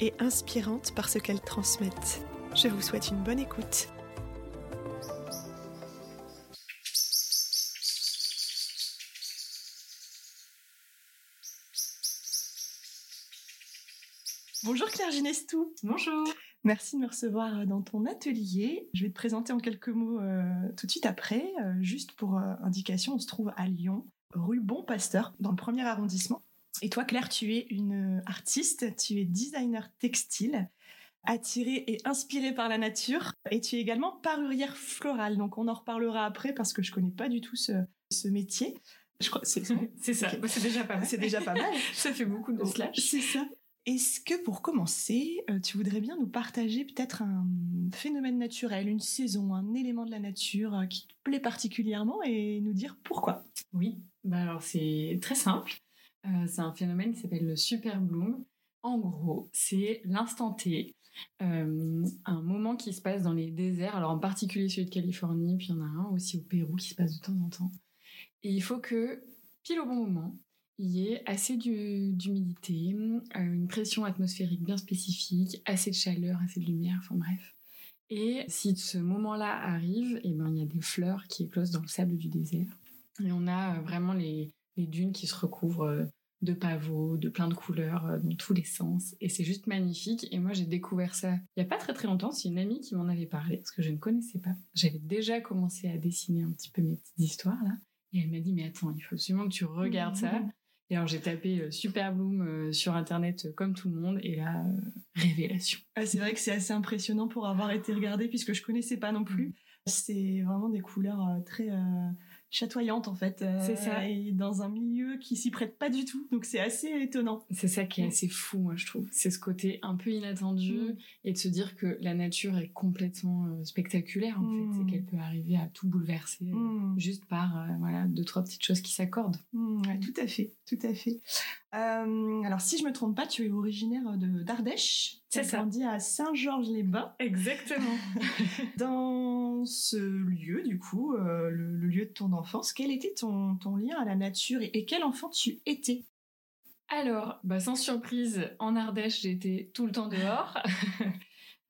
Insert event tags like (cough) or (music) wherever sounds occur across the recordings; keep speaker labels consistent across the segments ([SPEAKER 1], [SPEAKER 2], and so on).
[SPEAKER 1] et inspirantes par ce qu'elles transmettent. Je vous souhaite une bonne écoute. Bonjour Claire Ginestou.
[SPEAKER 2] Bonjour.
[SPEAKER 1] Merci de me recevoir dans ton atelier. Je vais te présenter en quelques mots euh, tout de suite après. Euh, juste pour euh, indication, on se trouve à Lyon, rue Bon Pasteur, dans le premier arrondissement. Et toi, Claire, tu es une artiste, tu es designer textile, attirée et inspirée par la nature, et tu es également parurière florale. Donc, on en reparlera après parce que je connais pas du tout ce, ce métier. Je crois c'est (laughs)
[SPEAKER 2] c'est ça. C'est déjà pas mal.
[SPEAKER 1] C'est déjà pas mal. (laughs)
[SPEAKER 2] ça fait beaucoup de slash.
[SPEAKER 1] C'est ça. Est-ce que pour commencer, euh, tu voudrais bien nous partager peut-être un phénomène naturel, une saison, un élément de la nature euh, qui te plaît particulièrement et nous dire pourquoi?
[SPEAKER 2] Oui. Bah alors c'est très simple. Euh, c'est un phénomène qui s'appelle le super bloom. En gros, c'est l'instant T, euh, un moment qui se passe dans les déserts. Alors en particulier celui de Californie, puis il y en a un aussi au Pérou qui se passe de temps en temps. Et il faut que pile au bon moment, il y ait assez d'humidité, euh, une pression atmosphérique bien spécifique, assez de chaleur, assez de lumière, enfin bref. Et si ce moment-là arrive, eh ben, il y a des fleurs qui éclosent dans le sable du désert. Et on a vraiment les, les dunes qui se recouvrent euh, de pavots, de plein de couleurs euh, dans tous les sens. Et c'est juste magnifique. Et moi, j'ai découvert ça il n'y a pas très très longtemps. C'est une amie qui m'en avait parlé, parce que je ne connaissais pas. J'avais déjà commencé à dessiner un petit peu mes petites histoires, là. Et elle m'a dit, mais attends, il faut absolument que tu regardes ça. Et alors j'ai tapé euh, Super Bloom euh, sur internet euh, comme tout le monde et là révélation.
[SPEAKER 1] Ah, C'est vrai que c'est assez impressionnant pour avoir été regardé puisque je connaissais pas non plus. C'est vraiment des couleurs très chatoyantes en fait. euh,
[SPEAKER 2] C'est ça.
[SPEAKER 1] Et dans un milieu qui s'y prête pas du tout. Donc c'est assez étonnant.
[SPEAKER 2] C'est ça qui est
[SPEAKER 1] Mm.
[SPEAKER 2] assez fou moi je trouve. C'est ce côté un peu inattendu
[SPEAKER 1] Mm.
[SPEAKER 2] et de se dire que la nature est complètement euh, spectaculaire en
[SPEAKER 1] Mm.
[SPEAKER 2] fait, c'est qu'elle peut arriver à tout bouleverser euh,
[SPEAKER 1] Mm.
[SPEAKER 2] juste par euh, voilà deux trois petites choses qui s'accordent.
[SPEAKER 1] Mm, ouais, tout à fait, tout à fait. Euh, alors si je me trompe pas, tu es originaire de d'Ardèche.
[SPEAKER 2] C'est ça.
[SPEAKER 1] grandi à Saint-Georges-les-Bains.
[SPEAKER 2] Exactement. (laughs)
[SPEAKER 1] Dans ce lieu, du coup, euh, le, le lieu de ton enfance, quel était ton, ton lien à la nature et, et quel enfant tu étais?
[SPEAKER 2] Alors, bah, sans surprise, en Ardèche, j'étais tout le temps dehors. (laughs)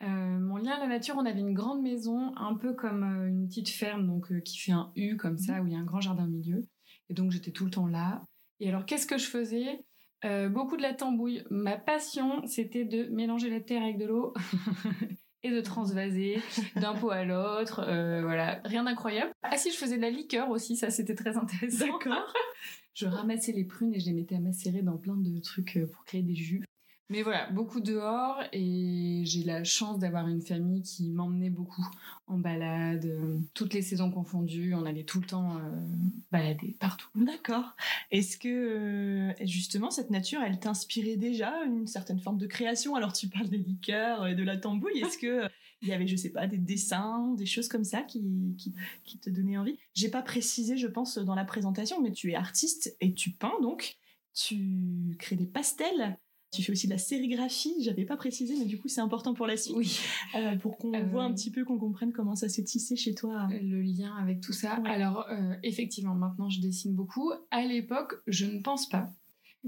[SPEAKER 2] Euh, mon lien à la nature, on avait une grande maison, un peu comme une petite ferme, donc qui fait un U comme ça, où il y a un grand jardin au milieu. Et donc j'étais tout le temps là. Et alors, qu'est-ce que je faisais? Euh, Beaucoup de la tambouille. Ma passion, c'était de mélanger la terre avec de l'eau. (laughs) Et de transvaser d'un pot à l'autre, euh, voilà, rien d'incroyable. Ah si, je faisais de la liqueur aussi, ça c'était très intéressant.
[SPEAKER 1] D'accord.
[SPEAKER 2] Je ramassais les prunes et je les mettais à macérer dans plein de trucs euh, pour créer des jus. Mais voilà, beaucoup dehors et j'ai la chance d'avoir une famille qui m'emmenait beaucoup en balade, euh, toutes les saisons confondues, on allait tout le temps euh, balader partout.
[SPEAKER 1] D'accord. Est-ce que euh, justement cette nature, elle t'inspirait déjà une certaine forme de création? Alors tu parles des liqueurs et de la tambouille. Est-ce que il y avait, je sais pas, des dessins, des choses comme ça qui, qui, qui te donnaient envie? J'ai pas précisé, je pense, dans la présentation, mais tu es artiste et tu peins donc. Tu crées des pastels. Tu fais aussi de la sérigraphie. J'avais pas précisé, mais du coup c'est important pour la suite,
[SPEAKER 2] Oui,
[SPEAKER 1] Euh, pour qu'on
[SPEAKER 2] Euh,
[SPEAKER 1] voit un petit peu, qu'on comprenne comment ça s'est tissé chez toi.
[SPEAKER 2] le lien avec tout ça.
[SPEAKER 1] Ouais.
[SPEAKER 2] Alors, euh, effectivement, maintenant je dessine beaucoup. À l'époque, je ne pense pas.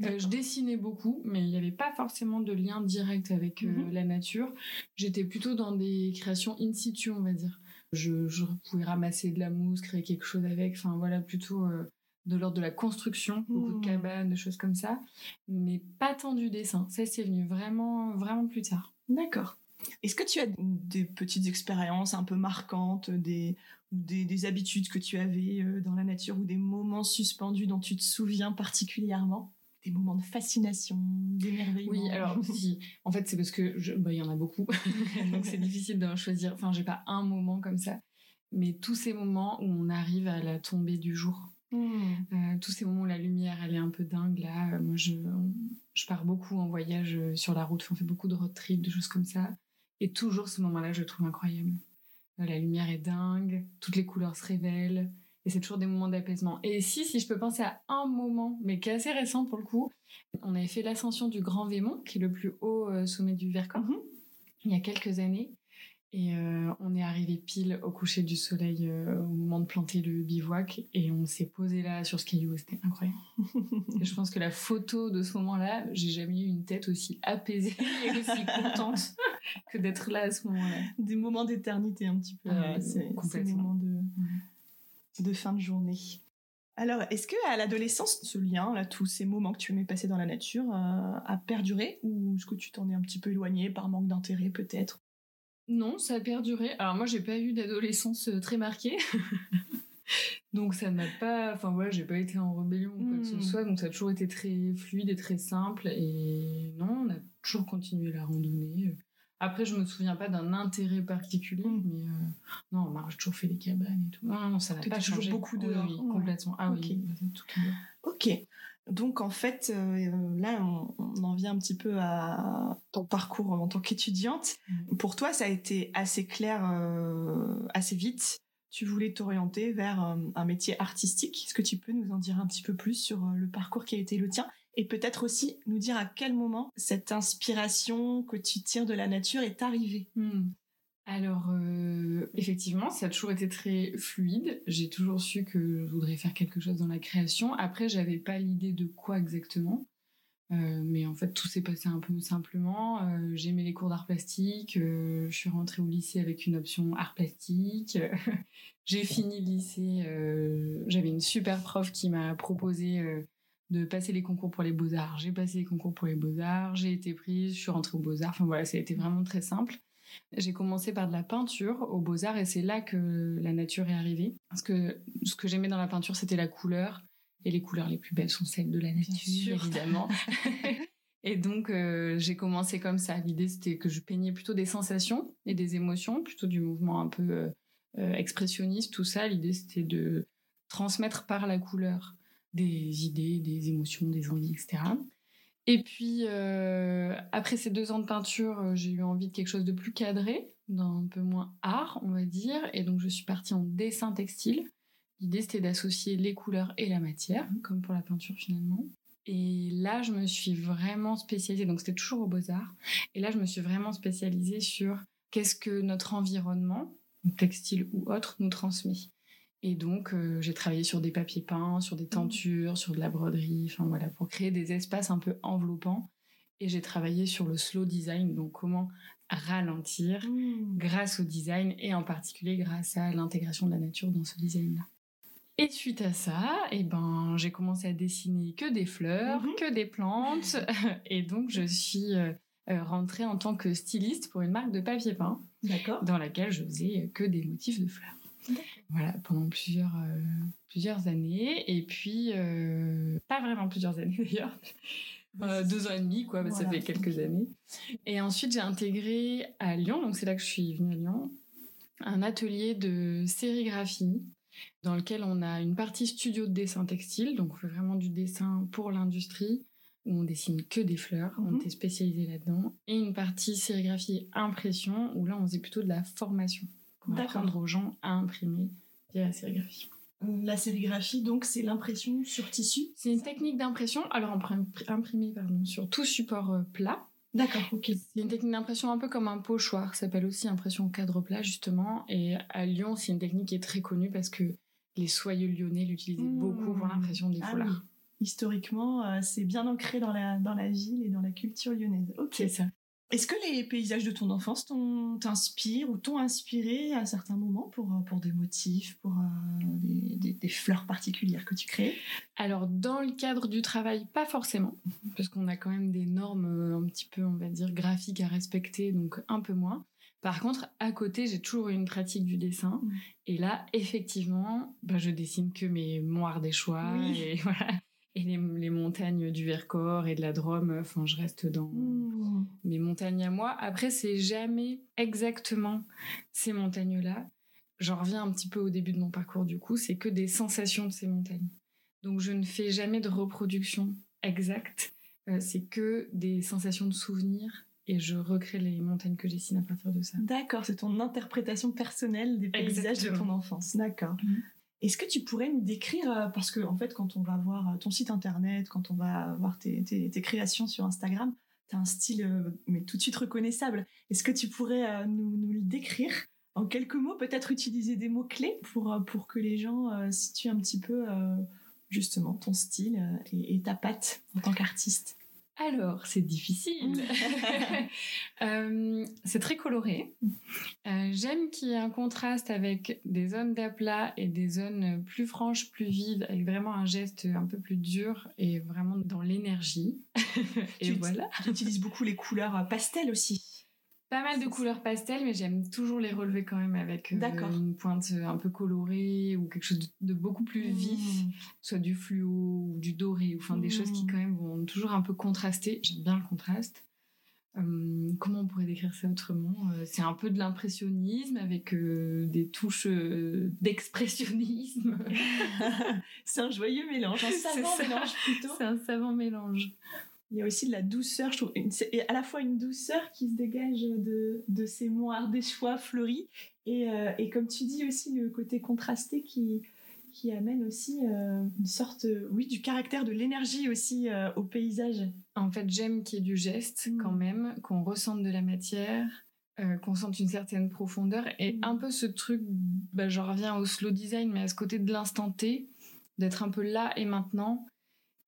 [SPEAKER 2] Euh, je dessinais beaucoup, mais il n'y avait pas forcément de lien direct avec euh,
[SPEAKER 1] Mhm.
[SPEAKER 2] la nature. J'étais plutôt dans des créations in situ, on va dire. Je, je pouvais ramasser de la mousse, créer quelque chose avec, enfin voilà, plutôt euh, de l'ordre de la construction, beaucoup de cabanes, de choses comme ça, mais pas tant du dessin. Ça, c'est venu vraiment, vraiment plus tard.
[SPEAKER 1] D'accord. Est-ce que tu as des petites expériences un peu marquantes, des, ou des, des habitudes que tu avais euh, dans la nature ou des moments suspendus dont tu te souviens particulièrement? Des moments de fascination, d'émerveillement?
[SPEAKER 2] Oui, alors (laughs) si. En fait, c'est parce que bah, il y en a beaucoup, (laughs) donc c'est difficile d'en choisir. Enfin, j'ai pas un moment comme ça, mais tous ces moments où on arrive à la tombée du jour.
[SPEAKER 1] Hmm.
[SPEAKER 2] Euh, tous ces moments où la lumière elle est un peu dingue là. Euh, moi je, je pars beaucoup en voyage euh, sur la route, on fait beaucoup de road trip, de choses comme ça. Et toujours ce moment-là, je le trouve incroyable. La lumière est dingue, toutes les couleurs se révèlent, et c'est toujours des moments d'apaisement. Et si, si je peux penser à un moment, mais qui est assez récent pour le coup, on avait fait l'ascension du Grand Vémont, qui est le plus haut sommet du Vercors,
[SPEAKER 1] Mhm.
[SPEAKER 2] il y a quelques années. Et euh, on est arrivé pile au coucher du soleil euh, au moment de planter le bivouac et on s'est posé là sur ce caillou, c'était incroyable. Et (laughs) je pense que la photo de ce moment-là, j'ai jamais eu une tête aussi apaisée (laughs) et aussi contente que d'être là à ce moment-là.
[SPEAKER 1] Des moments d'éternité un petit peu,
[SPEAKER 2] Ah,
[SPEAKER 1] euh, ces, ces moments de, de fin de journée. Alors, est-ce que à l'adolescence, ce lien, là, tous ces moments que tu aimais passer dans la nature, euh, a perduré ou est-ce que tu t'en es un petit peu éloigné par manque d'intérêt peut-être?
[SPEAKER 2] Non, ça a perduré. Alors moi, j'ai pas eu d'adolescence euh, très marquée. (laughs) donc ça m'a pas... Enfin voilà, j'ai pas été en rébellion ou quoi que ce
[SPEAKER 1] Mm.
[SPEAKER 2] soit. Donc ça a toujours été très fluide et très simple. Et non, on a toujours continué la randonnée. Après, je me souviens pas d'un intérêt particulier,
[SPEAKER 1] Mm.
[SPEAKER 2] mais euh, non, on a toujours fait des cabanes et tout. Non, non, ça n'a pas
[SPEAKER 1] toujours
[SPEAKER 2] changé.
[SPEAKER 1] beaucoup dehors.
[SPEAKER 2] Oui,
[SPEAKER 1] Ouais.
[SPEAKER 2] complètement. Ah
[SPEAKER 1] Ok.
[SPEAKER 2] oui, tout temps.
[SPEAKER 1] Ok. Donc en fait, euh, là, on, on en vient un petit peu à ton parcours en tant qu'étudiante.
[SPEAKER 2] Mm.
[SPEAKER 1] Pour toi, ça a été assez clair euh, assez vite. Tu voulais t'orienter vers euh, un métier artistique. Est-ce que tu peux nous en dire un petit peu plus sur le parcours qui a été le tien et peut-être aussi nous dire à quel moment cette inspiration que tu tires de la nature est arrivée?
[SPEAKER 2] Hmm. Alors, euh, effectivement, ça a toujours été très fluide. J'ai toujours su que je voudrais faire quelque chose dans la création. Après, j'avais pas l'idée de quoi exactement. Euh, mais en fait, tout s'est passé un peu simplement. Euh, J'aimais les cours d'art plastique. euh, je suis rentrée au lycée avec une option art plastique. (laughs) J'ai fini le lycée. J'avais une super prof qui m'a proposé de passer les concours pour les beaux-arts. J'ai passé les concours pour les beaux-arts. J'ai été prise. Je suis rentrée aux beaux-arts. Enfin voilà, ça a été vraiment très simple. J'ai commencé par de la peinture aux beaux-arts et c'est là que la nature est arrivée. Parce que ce que j'aimais dans la peinture, c'était la couleur. Et les couleurs les plus belles sont celles de la nature, évidemment. (laughs) et donc, euh, j'ai commencé comme ça. L'idée, c'était que je peignais plutôt des sensations et des émotions, plutôt du mouvement un peu euh, euh, expressionniste, tout ça. L'idée, c'était de transmettre par la couleur des idées, des émotions, des envies, etc. Et puis, euh, après ces deux ans de peinture, euh, j'ai eu envie de quelque chose de plus cadré, d'un peu moins art, on va dire. Et donc, je suis partie en dessin textile. L'idée, c'était d'associer les couleurs et la matière, comme pour la peinture finalement. Et là, je me suis vraiment spécialisée. Donc, c'était toujours aux beaux-arts. Et là, je me suis vraiment spécialisée sur qu'est-ce que notre environnement, textile ou autre, nous transmet. Et donc, euh, j'ai travaillé sur des papiers peints, sur des tentures, sur de la broderie, enfin voilà, pour créer des espaces un peu enveloppants. Et j'ai travaillé sur le slow design, donc comment ralentir grâce au design et en particulier grâce à l'intégration de la nature dans ce design-là. Et suite à ça, eh ben, j'ai commencé à dessiner que des fleurs,
[SPEAKER 1] Mhm.
[SPEAKER 2] que des plantes. (laughs) Et donc, je suis euh, euh, rentrée en tant que styliste pour une marque de papier peint dans laquelle je faisais que des motifs de fleurs. Voilà, pendant plusieurs, euh, plusieurs années. Et puis, euh, pas vraiment plusieurs années (laughs) d'ailleurs. Euh, deux ans et demi, quoi, parce que
[SPEAKER 1] Voilà.
[SPEAKER 2] ça fait quelques années. Et ensuite, j'ai intégré à Lyon, donc c'est là que je suis venue à Lyon, un atelier de sérigraphie dans lequel on a une partie studio de dessin textile, donc on fait vraiment du dessin pour l'industrie, où on dessine que des fleurs, on
[SPEAKER 1] Mhm.
[SPEAKER 2] était spécialisé là-dedans, et une partie sérigraphie impression, où là on faisait plutôt de la formation, pour apprendre aux gens à imprimer via la sérigraphie.
[SPEAKER 1] La sérigraphie, donc, c'est l'impression sur tissu.
[SPEAKER 2] C'est une technique d'impression, alors imprim- imprimée pardon, sur tout support euh, plat,
[SPEAKER 1] D'accord, ok.
[SPEAKER 2] C'est une technique d'impression un peu comme un pochoir, ça s'appelle aussi impression cadre plat justement. Et à Lyon, c'est une technique qui est très connue parce que les soyeux lyonnais l'utilisaient
[SPEAKER 1] Mmh.
[SPEAKER 2] beaucoup pour l'impression des
[SPEAKER 1] Ah
[SPEAKER 2] foulards.
[SPEAKER 1] oui. Historiquement, euh, c'est bien ancré dans la, dans la ville et dans la culture lyonnaise. Ok.
[SPEAKER 2] C'est ça.
[SPEAKER 1] Est-ce que les paysages de ton enfance t'inspirent ou t'ont inspiré à certains moments pour, euh, pour des motifs, pour euh, des, des- des fleurs particulières que tu crées?
[SPEAKER 2] Alors dans le cadre du travail, pas forcément, parce qu'on a quand même des normes euh, un petit peu, on va dire, graphiques à respecter, donc un peu moins. Par contre, à côté, j'ai toujours eu une pratique du dessin.
[SPEAKER 1] Mm.
[SPEAKER 2] Et là, effectivement, bah, je dessine que mes moires des choix
[SPEAKER 1] Oui.
[SPEAKER 2] et (laughs) voilà. Et les, les montagnes du Vercors et de la Drôme, enfin, je reste dans, mes montagnes à moi. Après, c'est jamais exactement ces montagnes-là. J'en reviens un petit peu au début de mon parcours, du coup, c'est que des sensations de ces montagnes. Donc, je ne fais jamais de reproduction exacte. Euh, c'est que des sensations de souvenirs et je recrée les montagnes que je dessine à partir de ça.
[SPEAKER 1] D'accord, c'est ton interprétation personnelle des paysages de ton enfance. D'accord.
[SPEAKER 2] Mhm.
[SPEAKER 1] Est-ce que tu pourrais nous décrire, euh, parce que en fait, quand on va voir euh, ton site internet, quand on va voir tes, créations sur Instagram, tu as un style euh, mais tout de suite reconnaissable. Est-ce que tu pourrais nous, le décrire en quelques mots, peut-être utiliser des mots clés pour, pour que les gens situent un petit peu justement ton style et, et ta patte en tant qu'artiste?
[SPEAKER 2] Alors, c'est difficile. (laughs) Euh, c'est très coloré. Euh, J'aime qu'il y ait un contraste avec des zones d'aplat et des zones plus franches, plus vives, avec vraiment un geste un peu plus dur et vraiment dans l'énergie. (laughs) et
[SPEAKER 1] Tu-
[SPEAKER 2] voilà.
[SPEAKER 1] Tu utilises beaucoup les couleurs euh, pastel aussi.
[SPEAKER 2] Pas mal de couleurs pastel, mais j'aime toujours les relever quand même avec euh, une pointe un peu colorée ou quelque chose de, de beaucoup plus vif,
[SPEAKER 1] Mmh.
[SPEAKER 2] soit du fluo ou du doré, ou enfin des choses qui quand même vont toujours un peu contraster. J'aime bien le contraste. Euh, comment on pourrait décrire ça autrement Euh, C'est un peu de l'impressionnisme avec euh, des touches euh, d'expressionnisme. (laughs)
[SPEAKER 1] C'est un joyeux mélange, un (laughs) savant mélange plutôt.
[SPEAKER 2] C'est un savant mélange.
[SPEAKER 1] Il y a aussi de la douceur, je trouve. Une- à la fois une douceur qui se dégage de, de ces mots ardéchois fleuris, et, euh, et comme tu dis aussi, le côté contrasté qui, qui amène aussi euh, une sorte, euh, oui, du caractère, de l'énergie aussi euh, au paysage.
[SPEAKER 2] En fait, j'aime qu'il y ait du geste
[SPEAKER 1] Mm.
[SPEAKER 2] quand même, qu'on ressente de la matière, euh, qu'on sente une certaine profondeur et
[SPEAKER 1] Mm.
[SPEAKER 2] un peu ce truc, bah, j'en reviens au slow design, mais à ce côté de l'instant T, d'être un peu là et maintenant.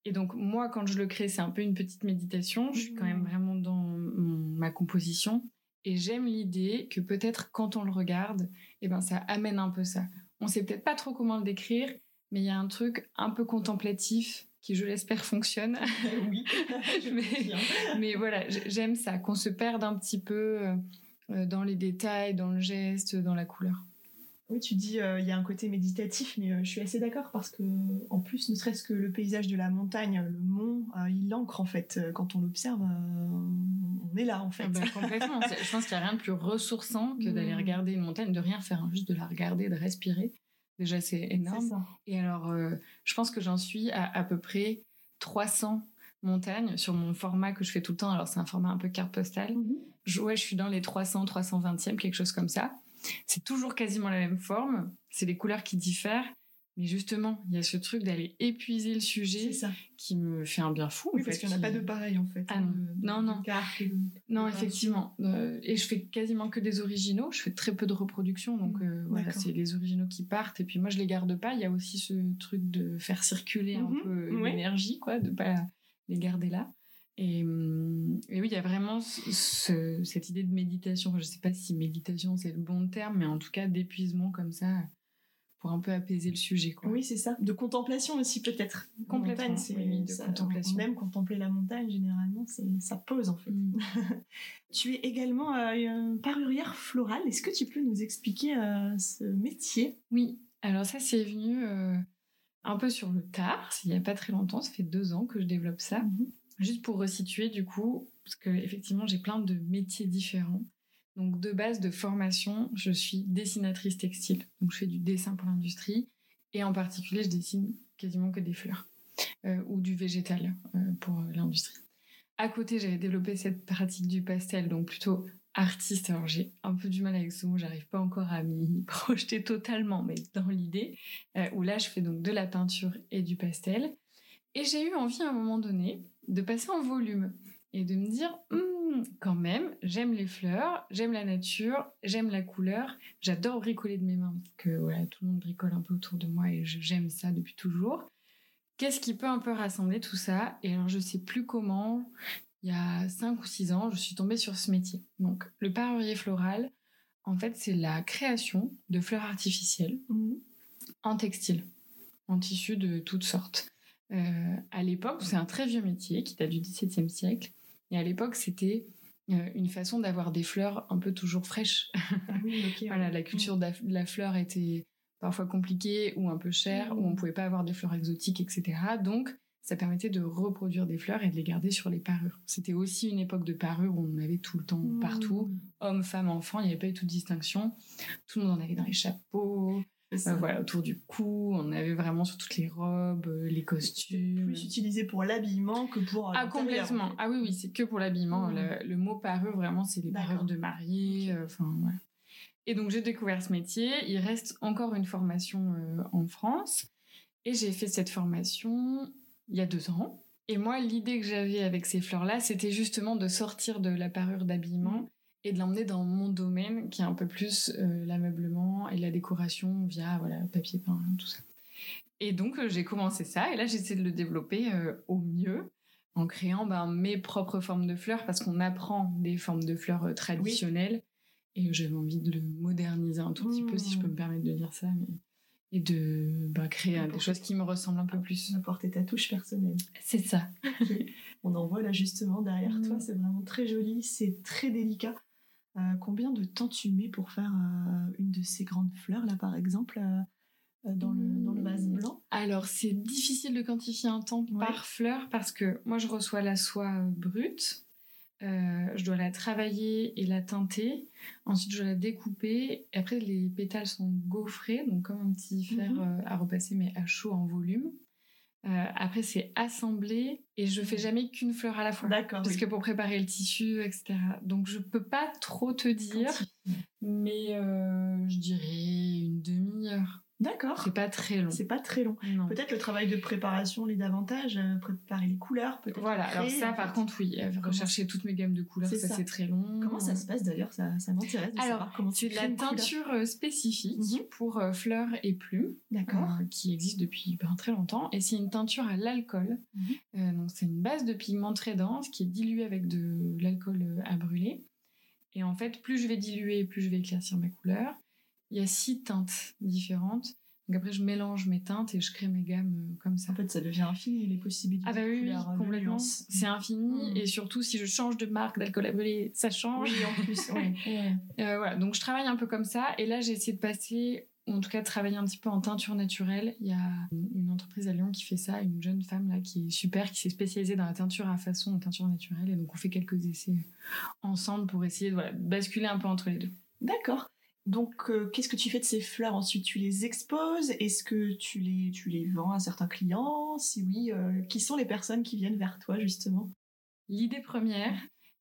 [SPEAKER 2] Et donc, moi, quand je le crée, c'est un peu une petite méditation. Je suis quand même
[SPEAKER 1] Mm.
[SPEAKER 2] vraiment dans mon- ma composition. Et j'aime l'idée que peut-être quand on le regarde, eh ben, ça amène un peu ça. On sait peut-être pas trop comment le décrire, mais il y a un truc un peu contemplatif qui, je l'espère, fonctionne. (laughs)
[SPEAKER 1] oui, (laughs)
[SPEAKER 2] Mais- Mais voilà, j'aime ça, qu'on se perde un petit peu euh, dans les détails, dans le geste, dans la couleur.
[SPEAKER 1] Oui, tu dis euh, il y a un côté méditatif, mais euh, je suis assez d'accord parce que en plus, ne serait-ce que le paysage de la montagne, le mont, euh, il l'ancre en fait. Euh, Quand on l'observe, euh, on est là en fait.
[SPEAKER 2] Ah bah, complètement. Je pense qu'il n'y a rien de plus ressourçant que d'aller
[SPEAKER 1] Mm.
[SPEAKER 2] regarder une montagne, de rien faire, hein, juste de la regarder, de respirer. Déjà, c'est énorme.
[SPEAKER 1] ça.
[SPEAKER 2] Et alors, euh, je pense que j'en suis à à peu près 300 montagnes sur mon format que je fais tout le temps. Alors, c'est un format un peu carte postale.
[SPEAKER 1] Mhm.
[SPEAKER 2] Je, ouais, je suis dans les 300, 320e, quelque chose comme ça. C'est toujours quasiment la même forme. C'est les couleurs qui diffèrent. Mais justement, il y a ce truc d'aller épuiser le sujet
[SPEAKER 1] ça.
[SPEAKER 2] qui me fait un bien fou.
[SPEAKER 1] Oui,
[SPEAKER 2] en
[SPEAKER 1] parce qu'il n'y en a
[SPEAKER 2] qui-
[SPEAKER 1] pas de pareil en fait.
[SPEAKER 2] Ah non.
[SPEAKER 1] de-
[SPEAKER 2] Non, non.
[SPEAKER 1] de-
[SPEAKER 2] Non, effectivement. Euh, et je fais quasiment que des originaux. Je fais très peu de reproductions. Donc euh, voilà, c'est les originaux qui partent. Et puis moi, je les garde pas. Il y a aussi ce truc de faire circuler un
[SPEAKER 1] Mhm,
[SPEAKER 2] peu l'énergie, quoi, de pas les garder là. Et, hum, et oui, il y a vraiment ce- ce- cette idée de méditation. Je sais pas si méditation c'est le bon terme, mais en tout cas d'épuisement comme ça pour un peu apaiser le sujet. Quoi.
[SPEAKER 1] Oui, c'est ça. De contemplation aussi peut-être.
[SPEAKER 2] Complètement,
[SPEAKER 1] montagne, c'est-
[SPEAKER 2] oui, oui, de
[SPEAKER 1] ça-
[SPEAKER 2] contemplation.
[SPEAKER 1] Même contempler la montagne, généralement, c'est ça pose en fait.
[SPEAKER 2] Hum. (laughs)
[SPEAKER 1] Tu es également euh, une parurière florale. Est-ce que tu peux nous expliquer euh, ce métier?
[SPEAKER 2] Oui, alors ça c'est venu euh, un peu sur le tard, il n'y a pas très longtemps, ça fait deux ans que je développe ça. Juste pour resituer du coup, parce que effectivement j'ai plein de métiers différents. Donc de base de formation, je suis dessinatrice textile. Donc je fais du dessin pour l'industrie et en particulier je dessine quasiment que des fleurs euh, ou du végétal euh, pour l'industrie. À côté, j'avais développé cette pratique du pastel, donc plutôt artiste. Alors j'ai un peu du mal avec ce mot, j'arrive pas encore à m'y (laughs) projeter totalement, mais dans l'idée, euh, où là je fais donc de la peinture et du pastel. Et j'ai eu envie à un moment donné de passer en volume et de me dire, Hum, quand même, j'aime les fleurs, j'aime la nature, j'aime la couleur, j'adore bricoler de mes mains, parce que voilà, tout le monde bricole un peu autour de moi et j'aime ça depuis toujours. Qu'est-ce qui peut un peu rassembler tout ça? Et alors je sais plus comment, il y a 5 ou 6 ans, je suis tombée sur ce métier. Donc le parurier floral, en fait, c'est la création de fleurs artificielles en textile, en tissu de toutes sortes. Euh, à l'époque, c'est un très vieux métier qui date du XVIIe siècle. Et à l'époque, c'était euh, une façon d'avoir des fleurs un peu toujours fraîches. (laughs)
[SPEAKER 1] Oui,
[SPEAKER 2] voilà, la culture de la- de la fleur était parfois compliquée ou un peu chère,
[SPEAKER 1] Mhm.
[SPEAKER 2] ou on pouvait pas avoir des fleurs exotiques, etc. Donc, ça permettait de reproduire des fleurs et de les garder sur les parures. C'était aussi une époque de parures où on en avait tout le temps,
[SPEAKER 1] Mhm.
[SPEAKER 2] partout. Hommes, femmes, enfants, il n'y avait pas eu toute distinction. Tout le monde en avait dans les chapeaux, Euh, voilà, autour du cou, on avait vraiment sur toutes les robes, euh, les costumes.
[SPEAKER 1] Plus utilisé pour l'habillement que pour. euh,
[SPEAKER 2] Ah, complètement. Ah oui, oui, c'est que pour l'habillement.
[SPEAKER 1] Mm.
[SPEAKER 2] Le, le mot parure, vraiment, c'est les parures de mariée. euh, Enfin, voilà. Et donc, j'ai découvert ce métier. Il reste encore une formation euh, en France. Et j'ai fait cette formation il y a deux ans. Et moi, l'idée que j'avais avec ces fleurs-là, c'était justement de sortir de la parure d'habillement et de l'emmener dans mon domaine, qui est un peu plus euh, l'ameublement et la décoration via voilà, papier peint, tout ça. Et donc, euh, j'ai commencé ça. Et là, j'essaie de le développer euh, au mieux en créant ben, mes propres formes de fleurs parce qu'on apprend des formes de fleurs traditionnelles. Et j'avais envie de le moderniser un tout petit peu, si je peux me permettre de dire ça. Mais... Et de ben, créer des choses qui me ressemblent un peu plus.
[SPEAKER 1] Apporter ta touche personnelle.
[SPEAKER 2] C'est ça. (laughs)
[SPEAKER 1] On en voit là justement derrière toi, c'est vraiment très joli, c'est très délicat. Euh, combien de temps tu mets pour faire euh, une de ces grandes fleurs là par exemple euh, dans, le, dans le vase
[SPEAKER 2] Mm.
[SPEAKER 1] blanc?
[SPEAKER 2] Alors, c'est difficile de quantifier un temps
[SPEAKER 1] Ouais.
[SPEAKER 2] par fleur parce que moi, je reçois la soie brute. je dois la travailler et la teinter. Ensuite, je dois la découper. Et après, les pétales sont gaufrés, donc comme un petit fer euh, à repasser, mais à chaud en volume. Euh, après, c'est assemblé et je fais jamais qu'une fleur à la fois.
[SPEAKER 1] D'accord.
[SPEAKER 2] Parce
[SPEAKER 1] oui.
[SPEAKER 2] que pour préparer le tissu, etc. Donc, je peux pas trop te dire, mais euh, je dirais une demi-heure.
[SPEAKER 1] D'accord.
[SPEAKER 2] C'est pas très long.
[SPEAKER 1] C'est pas très long. Peut-être le travail de préparation l'est davantage, euh, préparer les couleurs, peut-être.
[SPEAKER 2] Voilà, alors ça par
[SPEAKER 1] fait.
[SPEAKER 2] contre, oui, euh,
[SPEAKER 1] Comment
[SPEAKER 2] rechercher toutes mes gammes de couleurs,
[SPEAKER 1] C'est
[SPEAKER 2] ça,
[SPEAKER 1] ça.
[SPEAKER 2] c'est très long.
[SPEAKER 1] Comment ça se passe d'ailleurs? Ça, ça m'intéresse de
[SPEAKER 2] Alors,
[SPEAKER 1] savoir comment tu
[SPEAKER 2] C'est de la
[SPEAKER 1] couleur.
[SPEAKER 2] teinture euh, spécifique
[SPEAKER 1] Mhm.
[SPEAKER 2] pour euh, fleurs et plumes,
[SPEAKER 1] D'accord.
[SPEAKER 2] euh, qui existe depuis ben, très longtemps. Et c'est une teinture à l'alcool.
[SPEAKER 1] Mhm.
[SPEAKER 2] Euh, donc c'est une base de pigment très dense qui est diluée avec de l'alcool à brûler. Et en fait, plus je vais diluer, plus je vais éclaircir ma couleur. Il y a six teintes différentes. Donc après, je mélange mes teintes et je crée mes gammes euh, comme ça.
[SPEAKER 1] En fait, ça devient infini les possibilités.
[SPEAKER 2] Ah bah oui,
[SPEAKER 1] de
[SPEAKER 2] complètement. C'est infini.
[SPEAKER 1] Mm.
[SPEAKER 2] Et surtout, si je change de marque d'alcool à brûler, ça change.
[SPEAKER 1] Oui, en plus. ouais. Ouais. (laughs)
[SPEAKER 2] Euh, voilà, donc je travaille un peu comme ça. Et là, j'ai essayé de passer, ou en tout cas de travailler un petit peu en teinture naturelle. Il y a une entreprise à Lyon qui fait ça, une jeune femme là qui est super, qui s'est spécialisée dans la teinture à façon, en teinture naturelle. Et donc on fait quelques essais ensemble pour essayer de voilà, basculer un peu entre les deux.
[SPEAKER 1] D'accord. Donc, euh, qu'est-ce que tu fais de ces fleurs Ensuite, tu les exposes? Est-ce que tu les, tu les vends à certains clients? Si oui, euh, qui sont les personnes qui viennent vers toi, justement?
[SPEAKER 2] L'idée première,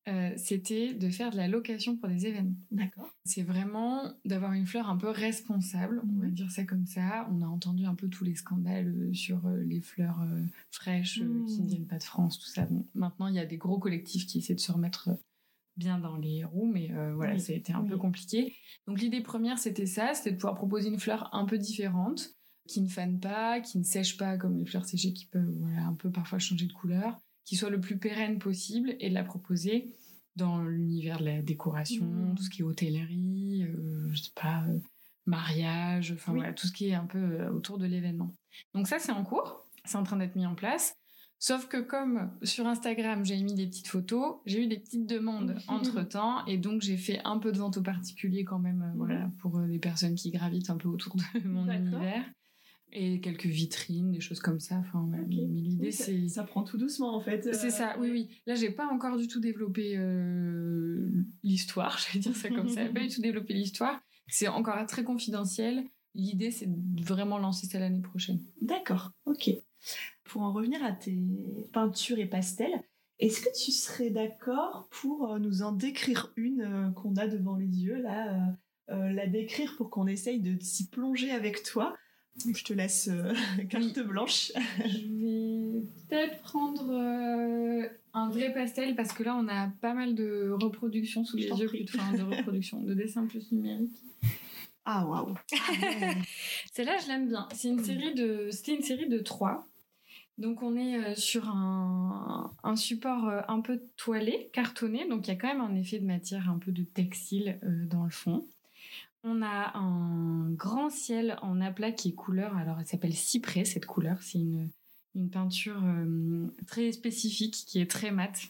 [SPEAKER 2] euh, c'était de faire de la location pour des événements.
[SPEAKER 1] D'accord.
[SPEAKER 2] C'est vraiment d'avoir une fleur un peu responsable, on va
[SPEAKER 1] Mhm.
[SPEAKER 2] dire ça comme ça. On a entendu un peu tous les scandales sur les fleurs euh, fraîches qui ne
[SPEAKER 1] Mhm.
[SPEAKER 2] viennent pas de France, tout ça. Bon, maintenant, il y a des gros collectifs qui essaient de se remettre bien dans les roues, mais euh, voilà,
[SPEAKER 1] Oui.
[SPEAKER 2] ça a été un
[SPEAKER 1] Oui.
[SPEAKER 2] peu compliqué. Donc l'idée première, c'était ça, c'était de pouvoir proposer une fleur un peu différente, qui ne fane pas, qui ne sèche pas comme les fleurs séchées qui peuvent voilà, un peu parfois changer de couleur, qui soit le plus pérenne possible et de la proposer dans l'univers de la décoration,
[SPEAKER 1] Mhm.
[SPEAKER 2] tout ce qui est hôtellerie, euh, je sais pas, euh, mariage, enfin
[SPEAKER 1] Oui.
[SPEAKER 2] voilà, tout ce qui est un peu euh, autour de l'événement. Donc ça, c'est en cours, c'est en train d'être mis en place. Sauf que comme sur Instagram, j'ai mis des petites photos, j'ai eu des petites demandes entre-temps, et donc j'ai fait un peu de vente aux particuliers quand même, euh, voilà, pour euh, les personnes qui gravitent un peu autour de (laughs) mon univers. Et quelques vitrines, des choses comme ça. Enfin. Mais l'idée,
[SPEAKER 1] Oui,
[SPEAKER 2] c'est...
[SPEAKER 1] Ça prend tout doucement, en fait.
[SPEAKER 2] C'est
[SPEAKER 1] Euh,
[SPEAKER 2] ça, oui, oui. Là, j'ai pas encore du tout développé euh, l'histoire, (laughs) j'allais dire ça comme ça. Pas du tout développé l'histoire. C'est encore très confidentiel. L'idée, c'est de vraiment lancer ça l'année prochaine.
[SPEAKER 1] D'accord, ok. Pour en revenir à tes peintures et pastels, est-ce que tu serais d'accord pour euh, nous en décrire une euh, qu'on a devant les yeux, là, euh, la décrire pour qu'on essaye de s'y plonger avec toi? Je te laisse (laughs) carte blanche.
[SPEAKER 2] Je vais peut-être prendre un vrai pastel parce que là, on a pas mal de reproductions sous les yeux, de, enfin, de reproductions, de dessins plus numériques.
[SPEAKER 1] Ah, waouh (laughs)
[SPEAKER 2] Celle-là, je l'aime bien. C'est une série de, c'était une série de trois. Donc on est euh, sur un, support euh, un peu toilé, cartonné, donc il y a quand même un effet de matière un peu de textile euh, dans le fond. On a un grand ciel en aplat qui est couleur, alors elle s'appelle cyprès cette couleur, c'est une, une peinture très spécifique qui est très mate,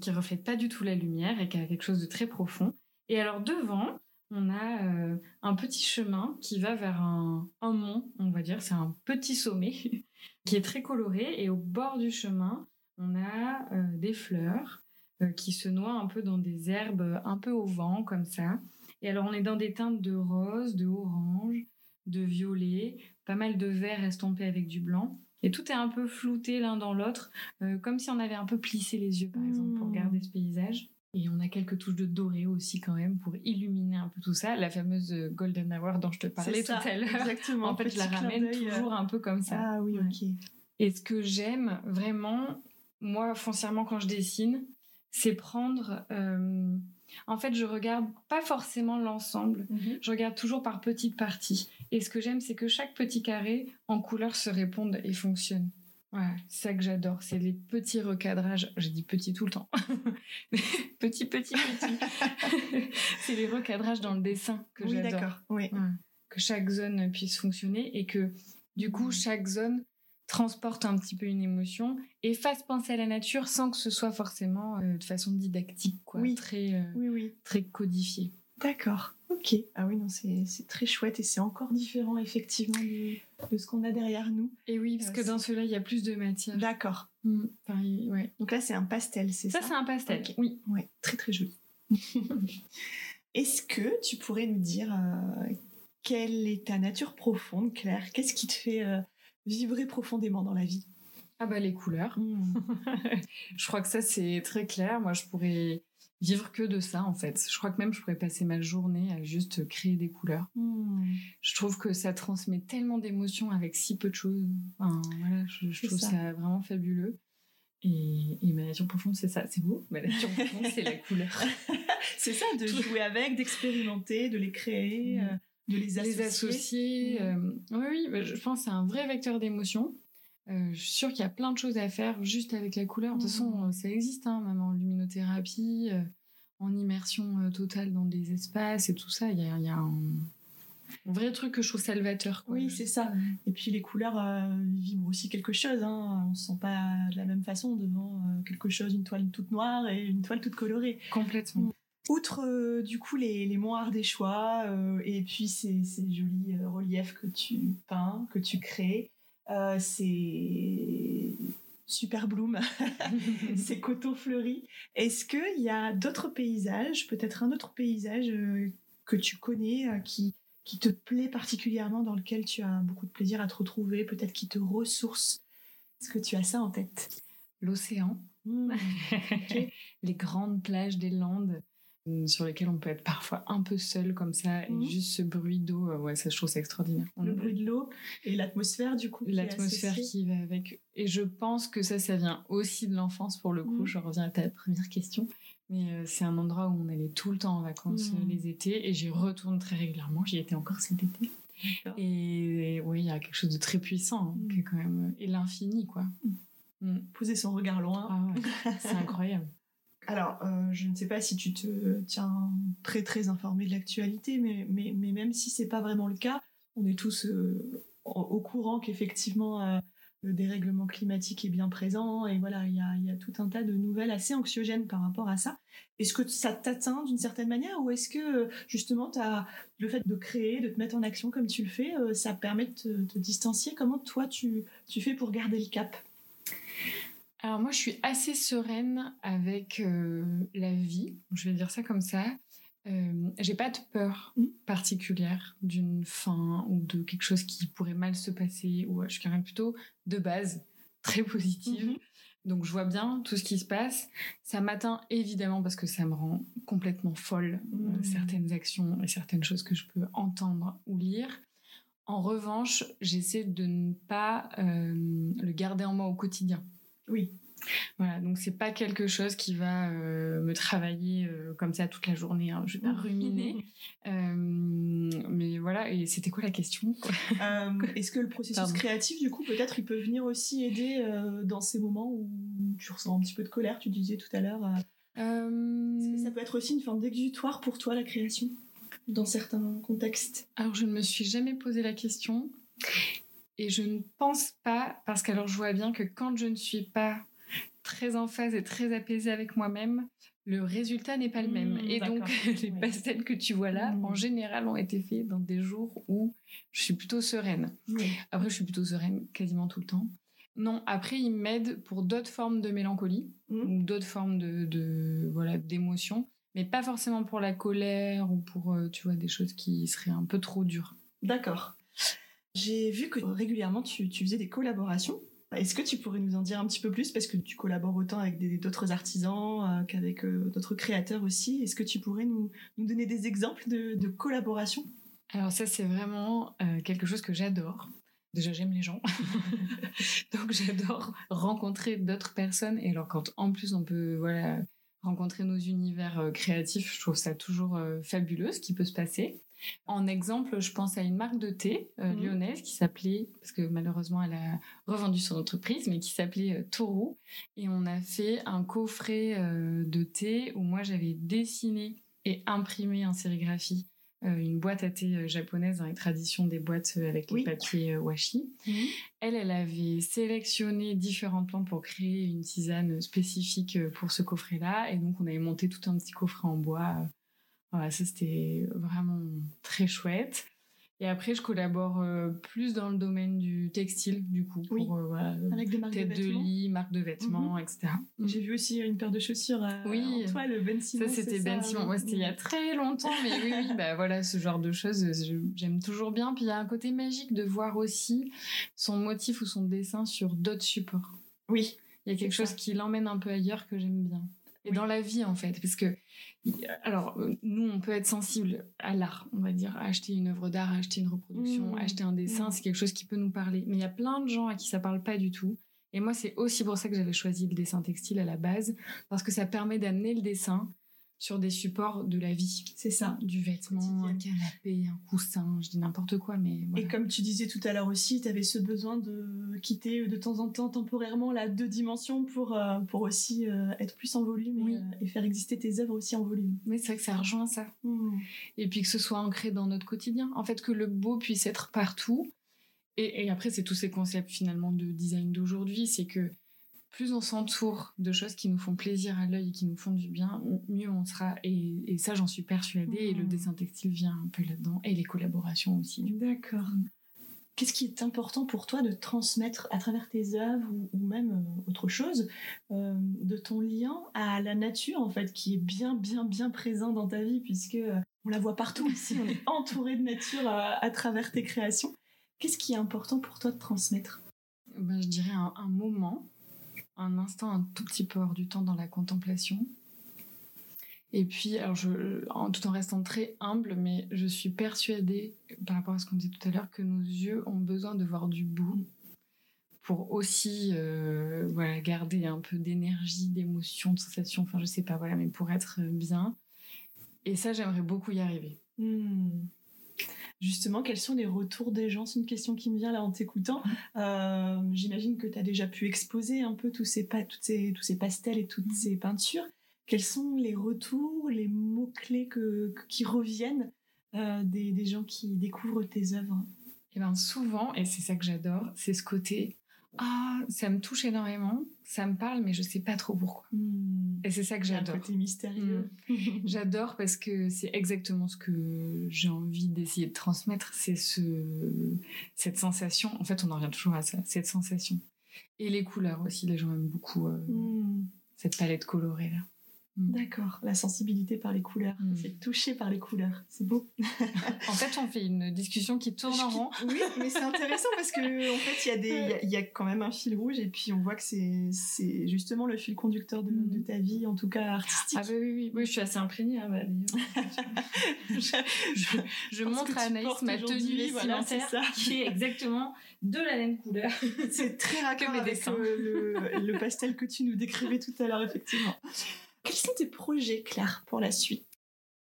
[SPEAKER 2] qui reflète pas du tout la lumière et qui a quelque chose de très profond. Et alors devant, on a euh, un petit chemin qui va vers un, un mont, on va dire, c'est un petit sommet (laughs) qui est très coloré et au bord du chemin, on a euh, des fleurs euh, qui se noient un peu dans des herbes un peu au vent comme ça. Et alors, on est dans des teintes de rose, de orange, de violet, pas mal de vert estompé avec du blanc. Et tout est un peu flouté l'un dans l'autre, comme si on avait un peu plissé les yeux, par exemple, pour
[SPEAKER 1] Mm.
[SPEAKER 2] garder ce paysage. Et on a quelques touches de doré aussi quand même pour illuminer un peu tout ça. La fameuse euh, golden hour dont je te parlais
[SPEAKER 1] C'est
[SPEAKER 2] tout
[SPEAKER 1] ça,
[SPEAKER 2] à l'heure.
[SPEAKER 1] Exactement.
[SPEAKER 2] En fait, je la ramène
[SPEAKER 1] euh,
[SPEAKER 2] toujours un peu comme ça.
[SPEAKER 1] Ah oui,
[SPEAKER 2] Ouais.
[SPEAKER 1] ok.
[SPEAKER 2] Et ce que j'aime vraiment, moi, foncièrement, quand je dessine, c'est prendre. euh, en fait, je regarde pas forcément l'ensemble.
[SPEAKER 1] Mhm.
[SPEAKER 2] Je regarde toujours par petites parties. Et ce que j'aime, c'est que chaque petit carré en couleur se réponde et fonctionne. Voilà, c'est ça que j'adore. C'est les petits recadrages. J'ai dit petit tout le temps. petit, petit, petit. c'est les recadrages dans le dessin que
[SPEAKER 1] Oui,
[SPEAKER 2] j'adore
[SPEAKER 1] d'accord. Oui.
[SPEAKER 2] que chaque zone puisse fonctionner et que du coup chaque zone transporte un petit peu une émotion et fasse penser à la nature sans que ce soit forcément euh, de façon didactique quoi
[SPEAKER 1] Oui.
[SPEAKER 2] très euh,
[SPEAKER 1] Oui, oui.
[SPEAKER 2] très codifié
[SPEAKER 1] D'accord. Ok. Ah oui, non, c'est c'est très chouette et c'est encore différent effectivement de, de ce qu'on a derrière nous.
[SPEAKER 2] et oui parce
[SPEAKER 1] Euh,
[SPEAKER 2] que dans cela il y a plus de matière
[SPEAKER 1] D'accord.
[SPEAKER 2] Mm. Enfin, il- ouais.
[SPEAKER 1] Donc là, c'est un pastel, c'est ça
[SPEAKER 2] ça c'est un pastel oui
[SPEAKER 1] Ouais, très très joli. (laughs) Est-ce que tu pourrais nous dire euh, quelle est ta nature profonde, Claire? Qu'est-ce qui te fait euh, vibrer profondément dans la vie?
[SPEAKER 2] Ah bah les couleurs (laughs) je crois que ça c'est très clair moi je pourrais vivre que de ça en fait je crois que même je pourrais passer ma journée à juste créer des couleurs
[SPEAKER 1] Hmm.
[SPEAKER 2] je trouve que ça transmet tellement d'émotions avec si peu de choses. Enfin, voilà, je, trouve
[SPEAKER 1] ça.
[SPEAKER 2] ça. vraiment fabuleux. Et, et ma nature profonde, c'est ça, c'est beau. Ma nature profonde, c'est la couleur. (laughs)
[SPEAKER 1] C'est ça, de jouer avec, d'expérimenter, de les créer,
[SPEAKER 2] Mm.
[SPEAKER 1] euh, de les associer.
[SPEAKER 2] Les associer.
[SPEAKER 1] Mm.
[SPEAKER 2] euh, oui, oui, bah, je pense que c'est un vrai vecteur d'émotions. Euh, je suis sûre qu'il y a plein de choses à faire juste avec la couleur. De toute façon, euh, ça existe, hein, même en luminothérapie, euh, en immersion euh, totale dans des espaces et tout ça. Il y a, il y a un, un vrai truc que je trouve salvateur. quoi.
[SPEAKER 1] Oui, c'est ça. Et puis les couleurs euh, vibrent aussi quelque chose. Hein. On se sent pas de la même façon devant quelque chose, une toile toute noire et une toile toute colorée.
[SPEAKER 2] Complètement.
[SPEAKER 1] Outre euh, du coup les, les monts ardéchois euh, et puis ces, ces jolis euh, reliefs que tu peins, que tu crées, euh, c'est super bloom, (laughs) ces coteaux fleuris. Est-ce qu'il y a d'autres paysages, peut-être un autre paysage euh, que tu connais, euh, qui, qui te plaît particulièrement, dans lequel tu as beaucoup de plaisir à te retrouver, peut-être qui te ressource? Est-ce que tu as ça en tête?
[SPEAKER 2] L'océan.
[SPEAKER 1] Hmm. (laughs)
[SPEAKER 2] les grandes plages des Landes sur lesquelles on peut être parfois un peu seul comme ça
[SPEAKER 1] Mhm.
[SPEAKER 2] et juste ce bruit d'eau euh, ouais ça je trouve ça extraordinaire On-
[SPEAKER 1] Le bruit de l'eau et l'atmosphère du coup.
[SPEAKER 2] l'atmosphère qui va avec et je pense que ça ça vient aussi de l'enfance pour le coup
[SPEAKER 1] Mhm.
[SPEAKER 2] je reviens à ta première question mais euh, c'est un endroit où on allait tout le temps en vacances
[SPEAKER 1] Mhm.
[SPEAKER 2] euh, les étés et j'y retourne très régulièrement j'y étais encore cet été et, et oui il y a quelque chose de très puissant hein,
[SPEAKER 1] Mhm.
[SPEAKER 2] qui est quand même et l'infini quoi Mhm.
[SPEAKER 1] Poser son regard loin.
[SPEAKER 2] ah ouais c'est (laughs) incroyable
[SPEAKER 1] Alors, euh, je ne sais pas si tu te tiens très très informé de l'actualité, mais, mais, même si c'est pas vraiment le cas, on est tous euh, au, courant qu'effectivement euh, le dérèglement climatique est bien présent et voilà, il y a, tout un tas de nouvelles assez anxiogènes par rapport à ça. Est-ce que ça t'atteint d'une certaine manière ou est-ce que justement le fait de créer, de te mettre en action comme tu le fais, ça permet de te, te distancier? Comment toi tu, tu fais pour garder le cap?
[SPEAKER 2] Alors moi, je suis assez sereine avec euh, la vie, je vais dire ça comme ça. Euh, j'ai pas de peur
[SPEAKER 1] Mm.
[SPEAKER 2] particulière d'une fin ou de quelque chose qui pourrait mal se passer. Ou euh, je suis quand même plutôt de base très positive.
[SPEAKER 1] Mhm.
[SPEAKER 2] Donc je vois bien tout ce qui se passe. Ça m'atteint évidemment parce que ça me rend complètement folle euh,
[SPEAKER 1] Mhm.
[SPEAKER 2] certaines actions et certaines choses que je peux entendre ou lire. En revanche, j'essaie de ne pas euh, le garder en moi au quotidien.
[SPEAKER 1] Oui.
[SPEAKER 2] Voilà, donc c'est pas quelque chose qui va euh, me travailler euh, comme ça toute la journée. hein. Je vais pas ruminer. (laughs) Euh, mais voilà, et c'était quoi la question?
[SPEAKER 1] Est-ce que le processus
[SPEAKER 2] Pardon.
[SPEAKER 1] créatif, du coup, peut-être, il peut venir aussi aider dans ces moments où tu ressens un petit peu de colère, tu disais tout à l'heure. Est-ce que ça peut être aussi une forme d'exutoire pour toi, la création, dans certains contextes?
[SPEAKER 2] Alors je ne me suis jamais posé la question et je ne pense pas parce qu'alors je vois bien que quand je ne suis pas très en phase et très apaisée avec moi-même, le résultat n'est pas le même.
[SPEAKER 1] Mmh,
[SPEAKER 2] et donc (laughs) les
[SPEAKER 1] Oui.
[SPEAKER 2] pastels que tu vois là,
[SPEAKER 1] Mmh.
[SPEAKER 2] en général, ont été faits dans des jours où je suis plutôt sereine.
[SPEAKER 1] Oui.
[SPEAKER 2] Après, je suis plutôt sereine quasiment tout le temps. Non, après, ils m'aident pour d'autres formes de mélancolie
[SPEAKER 1] Mhm.
[SPEAKER 2] ou d'autres formes de, de voilà d'émotions. mais pas forcément pour la colère ou pour, euh, tu vois, des choses qui seraient un peu trop dures.
[SPEAKER 1] D'accord. J'ai vu que régulièrement tu, tu faisais des collaborations. Est-ce que tu pourrais nous en dire un petit peu plus? Parce que tu collabores autant avec d'autres artisans euh, qu'avec euh, d'autres créateurs aussi Est-ce que tu pourrais nous, nous donner des exemples de, de collaborations?
[SPEAKER 2] Alors ça, c'est vraiment euh, quelque chose que j'adore. Déjà, j'aime les gens. (laughs) Donc, j'adore rencontrer d'autres personnes. Et alors, quand en plus, on peut voilà, rencontrer nos univers créatifs, je trouve ça toujours fabuleux, ce qui peut se passer. En exemple, je pense à une marque de thé euh,
[SPEAKER 1] Mhm.
[SPEAKER 2] lyonnaise qui s'appelait, parce que malheureusement, elle a revendu son entreprise, mais qui s'appelait euh, Taureau. Et on a fait un coffret euh, de thé où moi, j'avais dessiné et imprimé en sérigraphie euh, une boîte à thé japonaise dans les traditions des boîtes avec
[SPEAKER 1] Oui.
[SPEAKER 2] les papiers euh, washi. Elle, elle avait sélectionné différentes plantes pour créer une tisane spécifique pour ce coffret-là. Et donc, on avait monté tout un petit coffret en bois. Euh, Voilà, ça, c'était vraiment très chouette. Et après, je collabore euh, plus dans le domaine du textile, du coup, pour
[SPEAKER 1] Oui.
[SPEAKER 2] euh, voilà,
[SPEAKER 1] avec des marques
[SPEAKER 2] tête
[SPEAKER 1] de
[SPEAKER 2] lit, marque de vêtements, etc.
[SPEAKER 1] J'ai vu aussi une paire de chaussures à,
[SPEAKER 2] Oui.
[SPEAKER 1] en toile, Ben Simon.
[SPEAKER 2] Ça, c'était Ben Simon. Ouais, c'était il y a très longtemps, mais oui, oui, bah voilà, ce genre de choses, euh, j'aime toujours bien. Puis il y a un côté magique de voir aussi son motif ou son dessin sur d'autres supports.
[SPEAKER 1] Oui,
[SPEAKER 2] Il y a quelque chose
[SPEAKER 1] ça.
[SPEAKER 2] qui l'emmène un peu ailleurs que j'aime bien. Et
[SPEAKER 1] Oui.
[SPEAKER 2] dans la vie, en fait, parce que, alors, euh, nous, on peut être sensible à l'art, on va dire, à acheter une œuvre d'art, à acheter une reproduction,
[SPEAKER 1] Mmh.
[SPEAKER 2] à acheter un dessin,
[SPEAKER 1] Mmh.
[SPEAKER 2] c'est quelque chose qui peut nous parler. Mais il y a plein de gens à qui ça parle pas du tout. Et moi, c'est aussi pour ça que j'avais choisi le dessin textile à la base, parce que ça permet d'amener le dessin sur des supports de la vie.
[SPEAKER 1] c'est ça.
[SPEAKER 2] Du vêtement, un canapé, un coussin, je dis n'importe quoi, mais voilà.
[SPEAKER 1] Et comme tu disais tout à l'heure aussi, tu avais ce besoin de quitter de temps en temps temporairement la deux dimensions pour, euh, pour aussi euh, être plus en volume et,
[SPEAKER 2] Oui.
[SPEAKER 1] euh, et faire exister tes œuvres aussi en volume.
[SPEAKER 2] Mais c'est vrai que ça rejoint ça.
[SPEAKER 1] Hmm.
[SPEAKER 2] et puis que ce soit ancré dans notre quotidien. En fait, que le beau puisse être partout. Et, et après, c'est tous ces concepts finalement de design d'aujourd'hui, c'est que plus on s'entoure de choses qui nous font plaisir à l'œil et qui nous font du bien, mieux on sera. Et, et ça, j'en suis persuadée. Et le
[SPEAKER 1] Mhm.
[SPEAKER 2] dessin textile vient un peu là-dedans. Et les collaborations aussi.
[SPEAKER 1] D'accord. Qu'est-ce qui est important pour toi de transmettre à travers tes œuvres ou, ou même euh, autre chose euh, de ton lien à la nature en fait qui est bien bien bien présent dans ta vie puisque euh, on la voit partout (laughs) ici, on est entouré de nature à travers tes créations. Qu'est-ce qui est important pour toi de transmettre?
[SPEAKER 2] Ben, je dirais un, un moment, un instant un tout petit peu hors du temps dans la contemplation. Et puis, alors je, en, tout en restant très humble, mais je suis persuadée, par rapport à ce qu'on disait tout à l'heure, que nos yeux ont besoin de voir du bout pour aussi euh, voilà, garder un peu d'énergie, d'émotion, de sensation, enfin je sais pas, voilà, mais pour être bien. Et ça, j'aimerais beaucoup y arriver.
[SPEAKER 1] Hmm. Justement, quels sont les retours des gens? C'est une question qui me vient là en t'écoutant. Euh, J'imagine que tu as déjà pu exposer un peu tous ces, toutes ces, tous ces pastels et toutes
[SPEAKER 2] Mhm.
[SPEAKER 1] ces peintures. Quels sont les retours, les mots-clés que, que- qui reviennent euh, des, des gens qui découvrent tes œuvres?
[SPEAKER 2] Et bien souvent, et c'est ça que j'adore, c'est ce côté ah ça me touche énormément, ça me parle, mais je sais pas trop pourquoi.
[SPEAKER 1] Hmm.
[SPEAKER 2] Et c'est ça que
[SPEAKER 1] a un
[SPEAKER 2] j'adore.
[SPEAKER 1] côté mystérieux. (laughs)
[SPEAKER 2] J'adore parce que c'est exactement ce que j'ai envie d'essayer de transmettre, c'est ce, cette sensation. En fait, on en revient toujours à ça, cette sensation. Et les couleurs aussi, les gens aiment beaucoup euh,
[SPEAKER 1] Hmm.
[SPEAKER 2] cette palette colorée là.
[SPEAKER 1] D'accord, la sensibilité par les couleurs, c'est touché par les couleurs, c'est beau. (laughs)
[SPEAKER 2] En fait, on fait une discussion qui tourne en rond.
[SPEAKER 1] Oui, mais c'est intéressant parce que en fait, il y a des, il y a- il y, a quand même un fil rouge et puis on voit que c'est, c'est justement le fil conducteur de,
[SPEAKER 2] Mm.
[SPEAKER 1] de ta vie, en tout cas artistique.
[SPEAKER 2] Ah bah oui, oui, oui, je suis assez imprégnée. hein, bah, je je montre à Anaïs ma tenue vestimentaire qui est exactement de la même couleur.
[SPEAKER 1] c'est très (laughs) raccord avec le pastel que tu nous décrivais tout à l'heure, effectivement. Quels sont tes projets, Claire, pour la suite?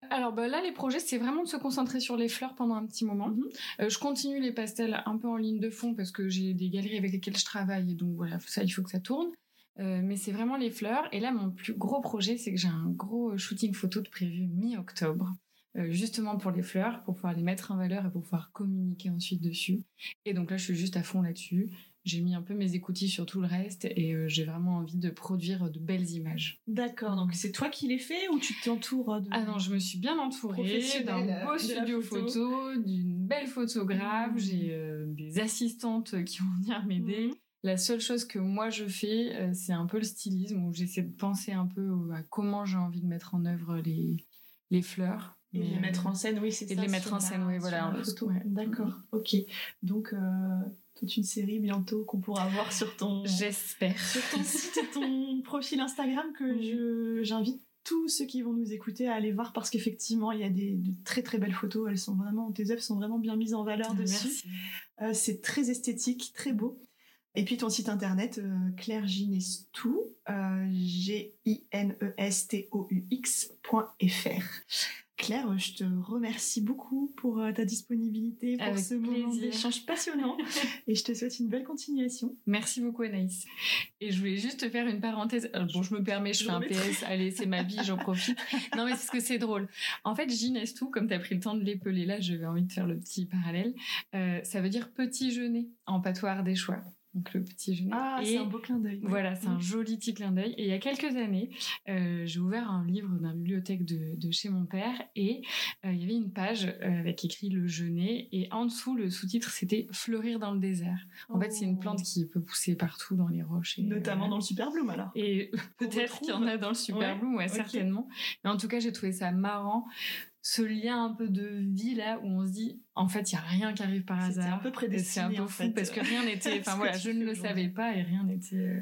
[SPEAKER 2] Alors bah, là, les projets, c'est vraiment de se concentrer sur les fleurs pendant un petit moment.
[SPEAKER 1] Mhm.
[SPEAKER 2] Euh, je continue les pastels un peu en ligne de fond parce que j'ai des galeries avec lesquelles je travaille et donc voilà, ça, il faut que ça tourne. Euh, mais c'est vraiment les fleurs. Et là, mon plus gros projet, c'est que j'ai un gros shooting photo de prévu mi-octobre, euh, justement pour les fleurs, pour pouvoir les mettre en valeur et pour pouvoir communiquer ensuite dessus. Et donc là, je suis juste à fond là-dessus. J'ai mis un peu mes écoutilles sur tout le reste et euh, j'ai vraiment envie de produire de belles images.
[SPEAKER 1] D'accord, donc c'est toi qui les fais ou tu t'entoures de...
[SPEAKER 2] Ah non, je me suis bien entourée d'un beau studio
[SPEAKER 1] photo.
[SPEAKER 2] photo, d'une belle photographe.
[SPEAKER 1] Mmh.
[SPEAKER 2] J'ai euh, des assistantes qui vont venir m'aider.
[SPEAKER 1] Mhm.
[SPEAKER 2] La seule chose que moi je fais, euh, c'est un peu le stylisme où j'essaie de penser un peu à comment j'ai envie de mettre en œuvre les, les fleurs.
[SPEAKER 1] Et les mettre en scène, oui, ça.
[SPEAKER 2] Et les mettre en scène, oui, voilà.
[SPEAKER 1] D'accord, ok. Donc, toute une série bientôt qu'on pourra voir sur ton.
[SPEAKER 2] J'espère.
[SPEAKER 1] Sur ton (laughs) site et ton profil Instagram que j'invite tous ceux qui vont nous écouter à aller voir parce qu'effectivement il y a des de très très belles photos. Elles sont vraiment tes œuvres sont vraiment bien mises en valeur dessus. Euh, c'est très esthétique, très beau. Et puis ton site internet euh, Claire Ginestou, euh, G Claire, je te remercie beaucoup pour euh, ta disponibilité, pour ce moment d'échange passionnant (laughs) et je te souhaite une belle continuation.
[SPEAKER 2] Merci beaucoup Anaïs. Et je voulais juste te faire une parenthèse. Euh, bon, je me permets, je, fais un PS, allez, c'est ma vie, j'en profite. Non, mais c'est ce que c'est drôle. En fait, tout, comme tu as pris le temps de l'épeler là, j'avais envie de faire le petit parallèle. Euh, ça veut dire petit jeunet en patois des choix donc le petit jeûner.
[SPEAKER 1] Ah, c'est un beau clin d'œil.
[SPEAKER 2] Voilà, c'est un joli petit clin d'œil. Et il y a quelques années, euh, j'ai ouvert un livre dans la bibliothèque de, chez mon père et euh, il y avait une page euh, avec écrit le jeûner et en dessous le sous-titre c'était fleurir dans le désert. En fait, c'est une plante oh. qui peut pousser partout dans les roches.
[SPEAKER 1] Notamment dans le super bloom alors.
[SPEAKER 2] Et (laughs) peut-être qu'il y en a dans le super bloom, ouais, certainement. Mais en tout cas, j'ai trouvé ça marrant ce lien un peu de vie là où on se dit en fait il y a rien qui arrive par hasard.
[SPEAKER 1] C'est un peu prédestiné.
[SPEAKER 2] C'est un peu fou parce que rien n'était. (laughs) Enfin voilà, je ne le savais pas et rien n'était euh,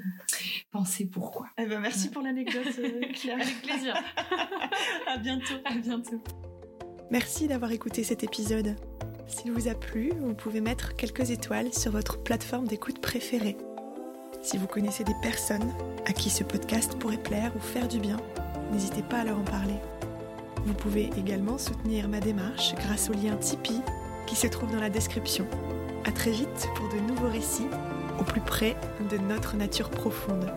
[SPEAKER 2] pensé pourquoi.
[SPEAKER 1] Eh ben merci pour l'anecdote, euh, (laughs) Claire.
[SPEAKER 2] Avec plaisir. (laughs)
[SPEAKER 1] à bientôt.
[SPEAKER 2] À bientôt.
[SPEAKER 1] Merci d'avoir écouté cet épisode. S'il vous a plu, vous pouvez mettre quelques étoiles sur votre plateforme d'écoute préférée. Si vous connaissez des personnes à qui ce podcast pourrait plaire ou faire du bien, n'hésitez pas à leur en parler. Vous pouvez également soutenir ma démarche grâce au lien Tipeee qui se trouve dans la description. A très vite pour de nouveaux récits au plus près de notre nature profonde.